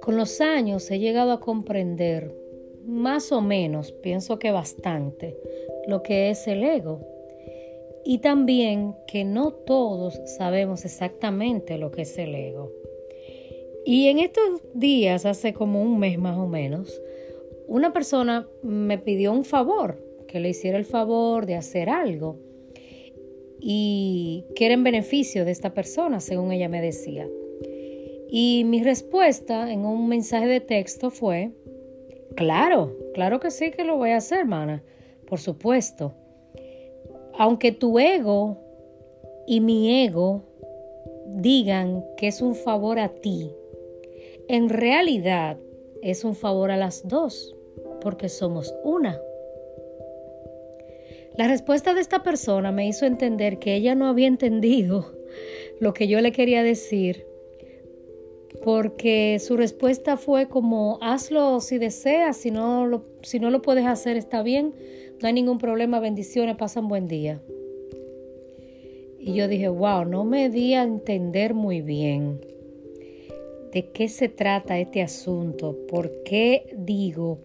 Con los años he llegado a comprender, más o menos, pienso que bastante, lo que es el ego. Y también que no todos sabemos exactamente lo que es el ego. Y en estos días, hace como un mes más o menos, una persona me pidió un favor, que le hiciera el favor de hacer algo. Y que era en beneficio de esta persona, según ella me decía. Y mi respuesta en un mensaje de texto fue, claro, claro que sí que lo voy a hacer, hermana, por supuesto. Aunque tu ego y mi ego digan que es un favor a ti, en realidad es un favor a las dos, porque somos una. La respuesta de esta persona me hizo entender que ella no había entendido lo que yo le quería decir porque su respuesta fue como, hazlo si deseas, si no, lo, si no lo puedes hacer está bien, no hay ningún problema, bendiciones, pasan buen día. Y yo dije, wow, no me di a entender muy bien de qué se trata este asunto, por qué digo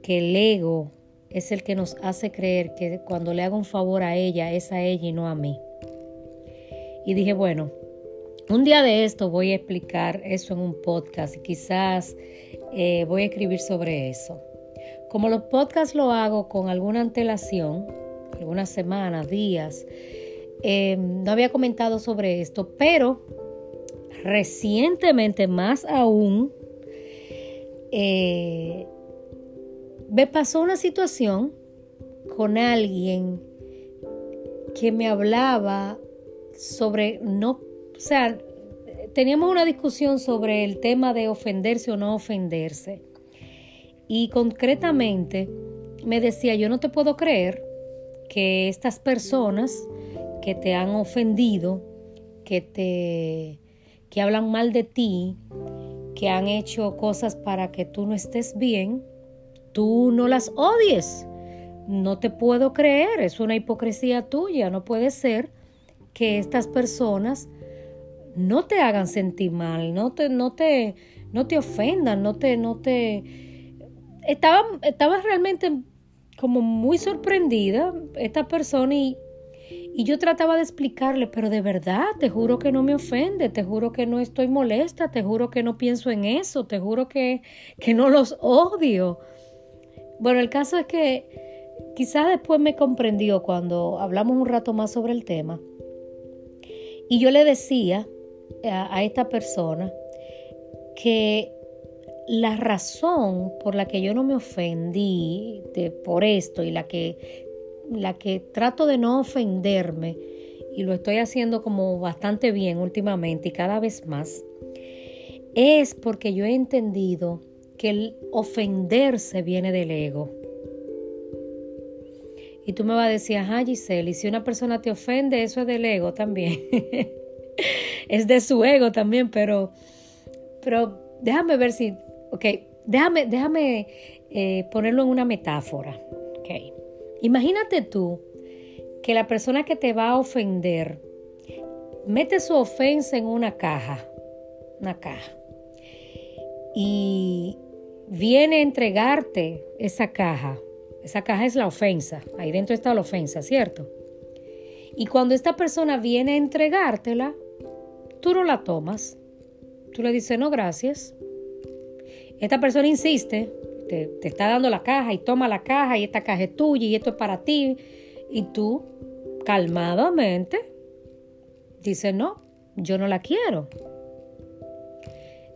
que el ego es el que nos hace creer que cuando le hago un favor a ella es a ella y no a mí. Y dije, bueno, un día de esto voy a explicar eso en un podcast y quizás eh, voy a escribir sobre eso. Como los podcasts lo hago con alguna antelación, algunas semanas, días, eh, no había comentado sobre esto, pero recientemente más aún, eh, me pasó una situación con alguien que me hablaba sobre no o sea, teníamos una discusión sobre el tema de ofenderse o no ofenderse. Y concretamente me decía, yo no te puedo creer que estas personas que te han ofendido, que te que hablan mal de ti, que han hecho cosas para que tú no estés bien, tú no las odies. No te puedo creer, es una hipocresía tuya, no puede ser que estas personas no te hagan sentir mal, no te, no te, no te ofendan, no te, no te. Estaba, realmente como muy sorprendida esta persona y, y yo trataba de explicarle, pero de verdad, te juro que no me ofende, te juro que no estoy molesta, te juro que no pienso en eso, te juro que, que no los odio. Bueno, el caso es que quizás después me comprendió cuando hablamos un rato más sobre el tema. Y yo le decía a, esta persona que la razón por la que yo no me ofendí de, por esto y la que, la que trato de no ofenderme, y lo estoy haciendo como bastante bien últimamente y cada vez más, es porque yo he entendido que el ofenderse viene del ego. Y tú me vas a decir, ajá Giselle, y si una persona te ofende, eso es del ego también. es de su ego también, pero, pero déjame ver si, ok, déjame, déjame eh, ponerlo en una metáfora, ok. Imagínate tú que la persona que te va a ofender mete su ofensa en una caja, una caja, y viene a entregarte esa caja. Esa caja es la ofensa, ahí dentro está la ofensa, ¿cierto? Y cuando esta persona viene a entregártela, tú no la tomas. Tú le dices, no, gracias. Esta persona insiste, te, está dando la caja y toma la caja y esta caja es tuya y esto es para ti. Y tú, calmadamente, dices, no, yo no la quiero.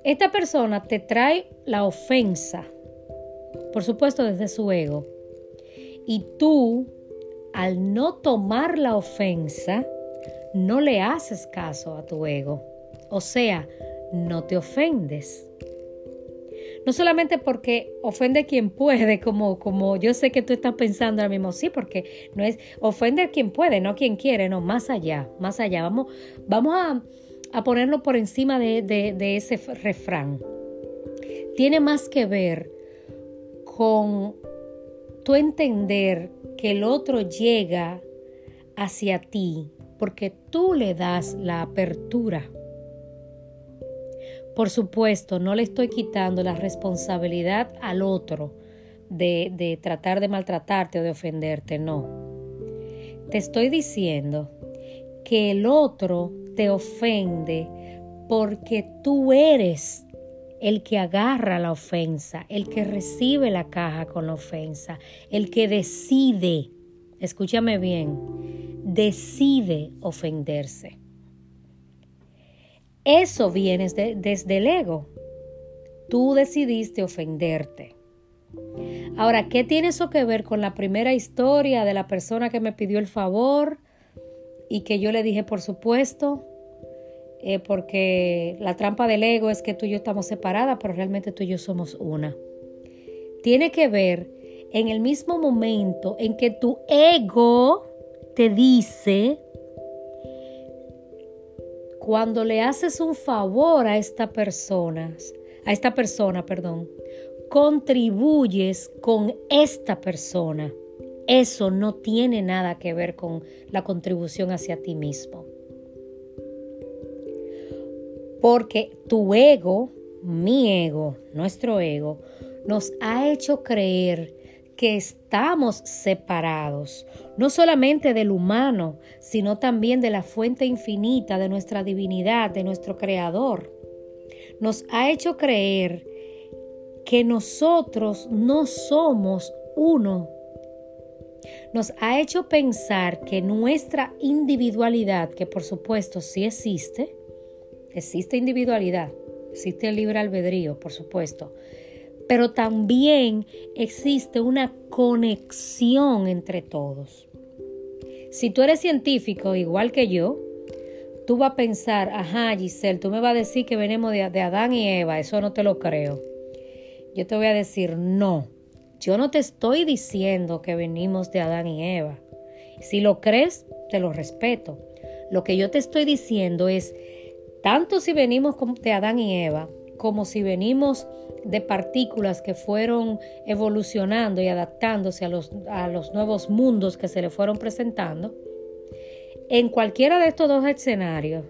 Esta persona te trae la ofensa, por supuesto desde su ego. Y tú, al no tomar la ofensa, no le haces caso a tu ego. O sea, no te ofendes. No solamente porque ofende quien puede, como, como yo sé que tú estás pensando ahora mismo, sí, porque no es ofender quien puede, no quien quiere, no, más allá, más allá. Vamos, vamos a, a ponerlo por encima de, de ese refrán. Tiene más que ver con tu entender que el otro llega hacia ti porque tú le das la apertura. Por supuesto, no le estoy quitando la responsabilidad al otro de, de tratar de maltratarte o de ofenderte, no. Te estoy diciendo que el otro te ofende porque tú eres el que agarra la ofensa, el que recibe la caja con la ofensa, el que decide, escúchame bien, decide ofenderse. Eso viene desde el ego. Tú decidiste ofenderte. Ahora, ¿qué tiene eso que ver con la primera historia de la persona que me pidió el favor y que yo le dije, por supuesto, eh, porque la trampa del ego es que tú y yo estamos separadas, pero realmente tú y yo somos una. Tiene que ver en el mismo momento en que tu ego te dice, cuando le haces un favor a esta persona, a esta persona, perdón, contribuyes con esta persona. Eso no tiene nada que ver con la contribución hacia ti mismo. Porque tu ego, mi ego, nuestro ego, nos ha hecho creer que estamos separados, no solamente del humano, sino también de la fuente infinita de nuestra divinidad, de nuestro Creador. Nos ha hecho creer que nosotros no somos uno. Nos ha hecho pensar que nuestra individualidad, que por supuesto sí existe, existe individualidad, existe el libre albedrío, por supuesto, pero también existe una conexión entre todos. Si tú eres científico igual que yo, tú vas a pensar, ajá, Giselle, tú me vas a decir que venimos de, de Adán y Eva, eso no te lo creo. Yo te voy a decir, no, yo no te estoy diciendo que venimos de Adán y Eva. Si lo crees, te lo respeto. Lo que yo te estoy diciendo es tanto si venimos de Adán y Eva, como si venimos de partículas que fueron evolucionando y adaptándose a los, a los nuevos mundos que se le fueron presentando, en cualquiera de estos dos escenarios,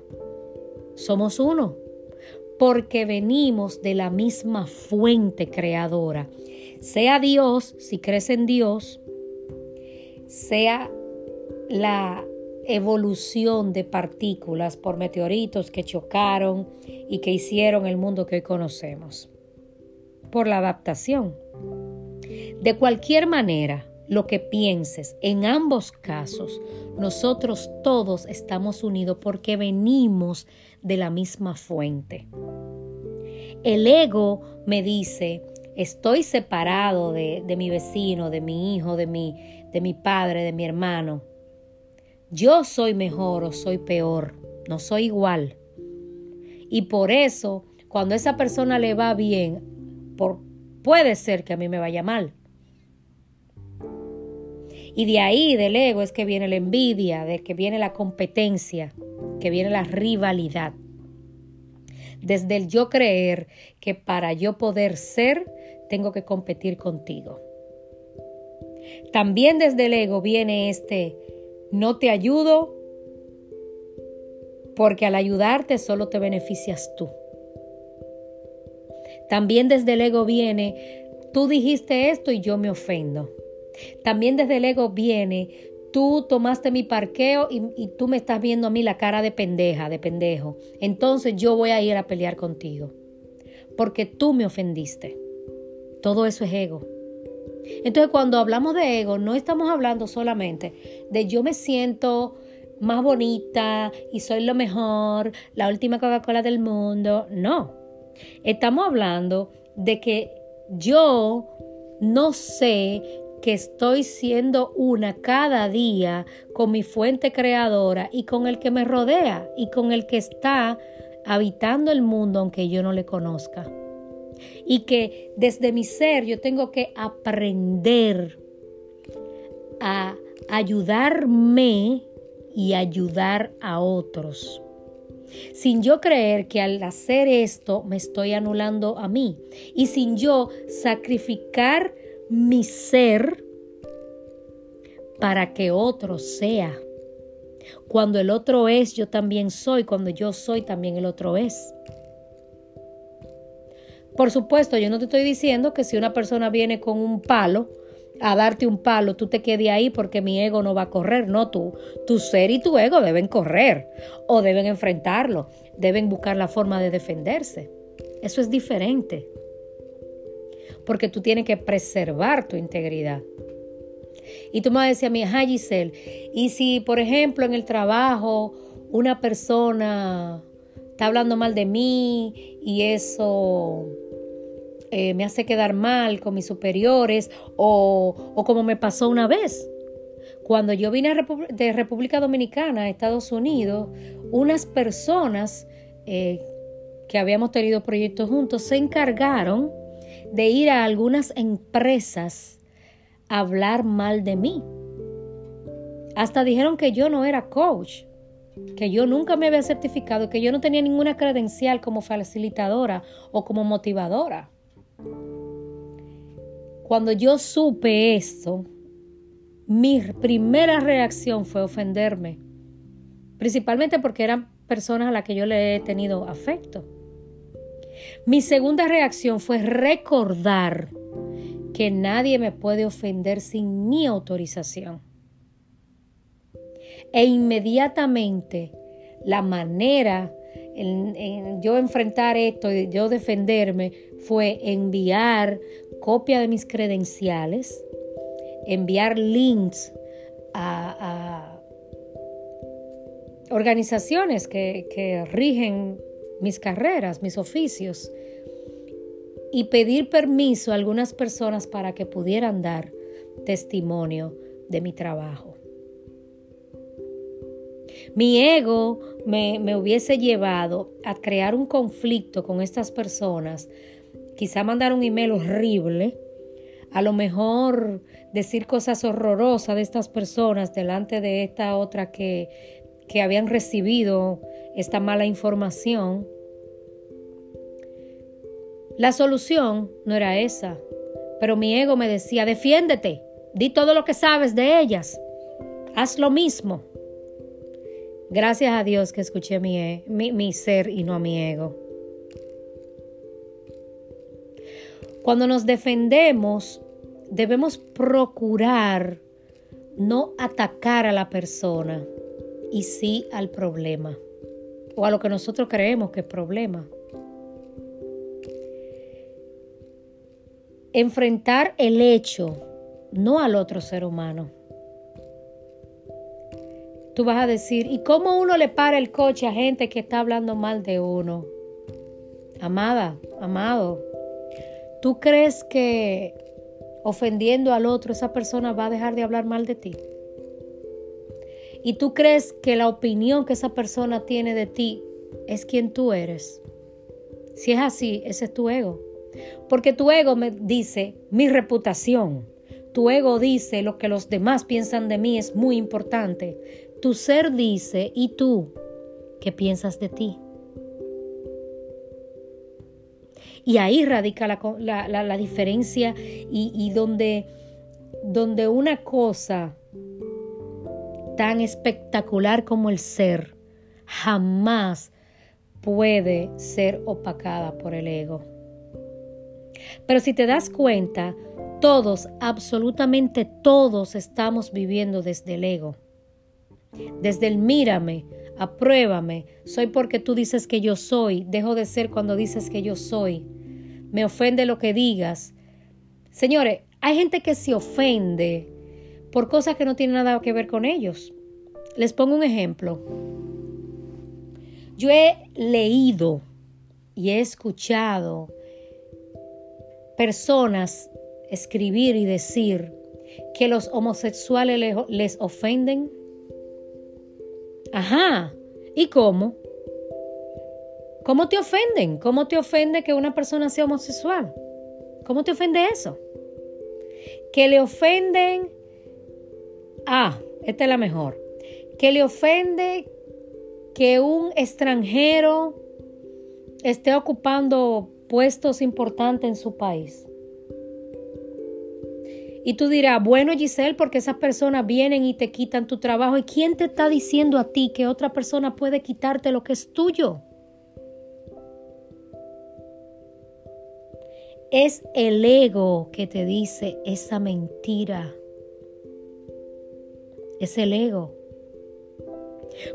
somos uno, porque venimos de la misma fuente creadora, sea Dios, si crees en Dios, sea la evolución de partículas por meteoritos que chocaron y que hicieron el mundo que hoy conocemos. Por la adaptación. De cualquier manera, lo que pienses, en ambos casos, nosotros todos estamos unidos porque venimos de la misma fuente. El ego me dice, estoy separado de, de mi vecino, de mi hijo, de mi, de mi padre, de mi hermano yo soy mejor o soy peor, no soy igual. Y por eso, cuando a esa persona le va bien, puede ser que a mí me vaya mal. Y de ahí, del ego, es que viene la envidia, de que viene la competencia, que viene la rivalidad. Desde el yo creer que para yo poder ser, tengo que competir contigo. También desde el ego viene este no te ayudo porque al ayudarte solo te beneficias tú. También desde el ego viene, tú dijiste esto y yo me ofendo. También desde el ego viene, tú tomaste mi parqueo y, y, tú me estás viendo a mí la cara de pendeja, de pendejo. Entonces yo voy a ir a pelear contigo. Porque tú me ofendiste. Todo eso es ego. Entonces cuando hablamos de ego, no estamos hablando solamente de yo me siento más bonita y soy lo mejor, la última Coca-Cola del mundo. No, estamos hablando de que yo no sé que estoy siendo una cada día con mi fuente creadora y con el que me rodea y con el que está habitando el mundo aunque yo no le conozca y que desde mi ser yo tengo que aprender a ayudarme y ayudar a otros. Sin yo creer que al hacer esto me estoy anulando a mí y sin yo sacrificar mi ser para que otro sea. Cuando el otro es, yo también soy. Cuando yo soy, también el otro es. Por supuesto, yo no te estoy diciendo que si una persona viene con un palo a darte un palo, tú te quedes ahí porque mi ego no va a correr. No, tú, tu ser y tu ego deben correr o deben enfrentarlo, deben buscar la forma de defenderse. Eso es diferente. Porque tú tienes que preservar tu integridad. Y tú me vas a mí, Giselle, y si por ejemplo en el trabajo una persona está hablando mal de mí y eso eh, me hace quedar mal con mis superiores o, como me pasó una vez. Cuando yo vine de República Dominicana a Estados Unidos, unas personas eh, que habíamos tenido proyectos juntos se encargaron de ir a algunas empresas a hablar mal de mí. Hasta dijeron que yo no era coach, que yo nunca me había certificado, que yo no tenía ninguna credencial como facilitadora o como motivadora. Cuando yo supe esto, mi primera reacción fue ofenderme, principalmente porque eran personas a las que yo le he tenido afecto. Mi segunda reacción fue recordar que nadie me puede ofender sin mi autorización. E inmediatamente la manera en, yo enfrentar esto, yo defenderme, fue enviar copia de mis credenciales, enviar links a, organizaciones que, que rigen mis carreras, mis oficios, y pedir permiso a algunas personas para que pudieran dar testimonio de mi trabajo. Mi ego me, me, hubiese llevado a crear un conflicto con estas personas, quizá mandar un email horrible, a lo mejor decir cosas horrorosas de estas personas delante de esta otra que, que habían recibido esta mala información. La solución no era esa, pero mi ego me decía, defiéndete, di todo lo que sabes de ellas, haz lo mismo. Gracias a Dios que escuché mi, mi, mi ser y no a mi ego. Cuando nos defendemos, debemos procurar no atacar a la persona y sí al problema o a lo que nosotros creemos que es problema. Enfrentar el hecho, no al otro ser humano. Tú vas a decir, ¿y cómo uno le para el coche a gente que está hablando mal de uno? Amada, amado, ¿tú crees que ofendiendo al otro esa persona va a dejar de hablar mal de ti? y tú crees que la opinión que esa persona tiene de ti es quien tú eres. Si es así, ese es tu ego. Porque tu ego me dice mi reputación. Tu ego dice lo que los demás piensan de mí es muy importante. Tu ser dice, ¿y tú qué piensas de ti? Y ahí radica la, diferencia y, y donde, donde una cosa tan espectacular como el ser jamás puede ser opacada por el ego. Pero si te das cuenta, todos, absolutamente todos estamos viviendo desde el ego. Desde el mírame, apruébame, soy porque tú dices que yo soy, dejo de ser cuando dices que yo soy. Me ofende lo que digas. Señores, hay gente que se ofende por cosas que no tienen nada que ver con ellos. Les pongo un ejemplo. Yo he leído y he escuchado personas escribir y decir que los homosexuales les ofenden. Ajá. ¿Y cómo? ¿Cómo te ofenden? ¿Cómo te ofende que una persona sea homosexual? ¿Cómo te ofende eso? Que le ofenden Ah, esta es la mejor. Que le ofende que un extranjero esté ocupando puestos importantes en su país. Y tú dirás, bueno Giselle, porque esas personas vienen y te quitan tu trabajo. ¿Y quién te está diciendo a ti que otra persona puede quitarte lo que es tuyo? Es el ego que te dice esa mentira. Es el ego.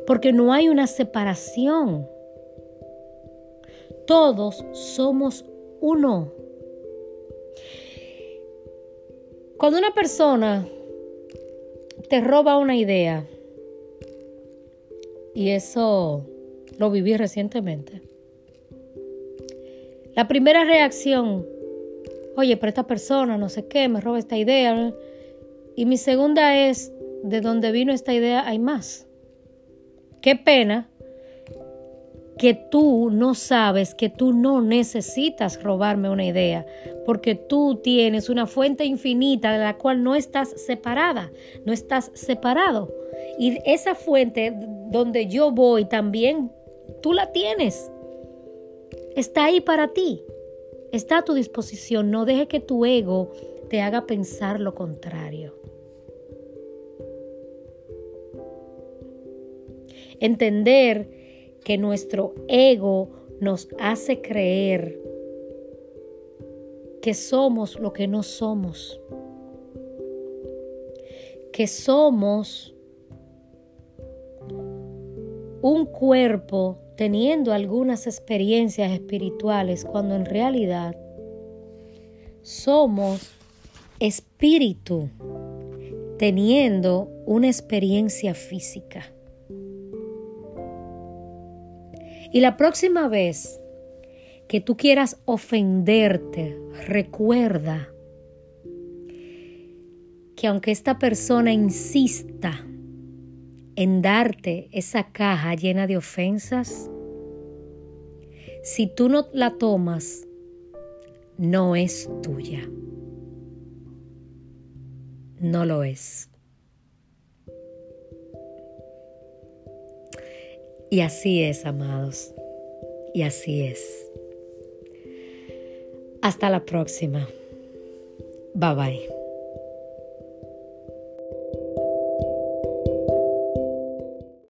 Porque no hay una separación. Todos somos uno. Cuando una persona te roba una idea, y eso lo viví recientemente, la primera reacción, oye, pero esta persona, no sé qué, me roba esta idea. Y mi segunda es, de dónde vino esta idea hay más. Qué pena que tú no sabes que tú no necesitas robarme una idea, porque tú tienes una fuente infinita de la cual no estás separada, no estás separado. Y esa fuente donde yo voy también, tú la tienes. Está ahí para ti. Está a tu disposición. No deje que tu ego te haga pensar lo contrario. Entender que nuestro ego nos hace creer que somos lo que no somos, que somos un cuerpo teniendo algunas experiencias espirituales cuando en realidad somos espíritu teniendo una experiencia física. Y la próxima vez que tú quieras ofenderte, recuerda que aunque esta persona insista en darte esa caja llena de ofensas, si tú no la tomas, no es tuya. No lo es. Y así es, amados. Y así es. Hasta la próxima. Bye bye.